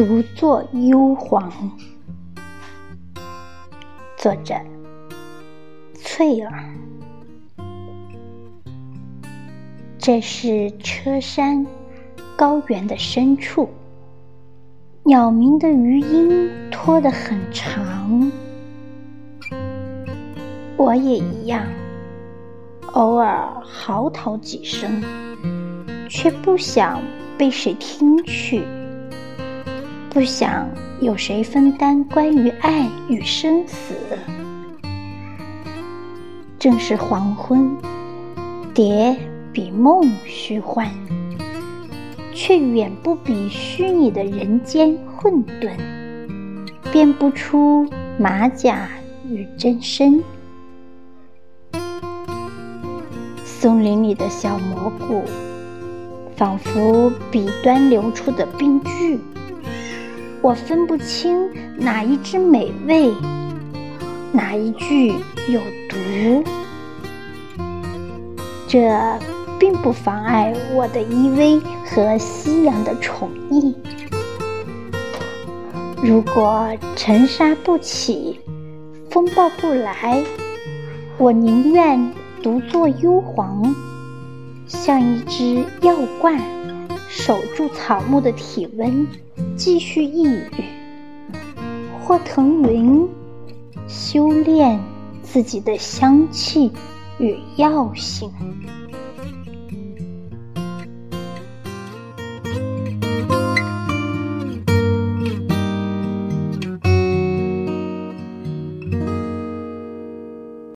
独坐幽篁。作者：翠儿。这是车山高原的深处，鸟鸣的余音拖得很长。我也一样，偶尔嚎啕几声，却不想被谁听去。不想有谁分担关于爱与生死。正是黄昏，蝶比梦虚幻，却远不比虚拟的人间混沌。辨不出马甲与真身。松林里的小蘑菇，仿佛笔端流出的冰句。我分不清哪一只美味，哪一句有毒。这并不妨碍我的依偎和夕阳的宠溺。如果尘沙不起，风暴不来，我宁愿独坐幽篁，像一只药罐。守住草木的体温，继续一语，或腾云，修炼自己的香气与药性。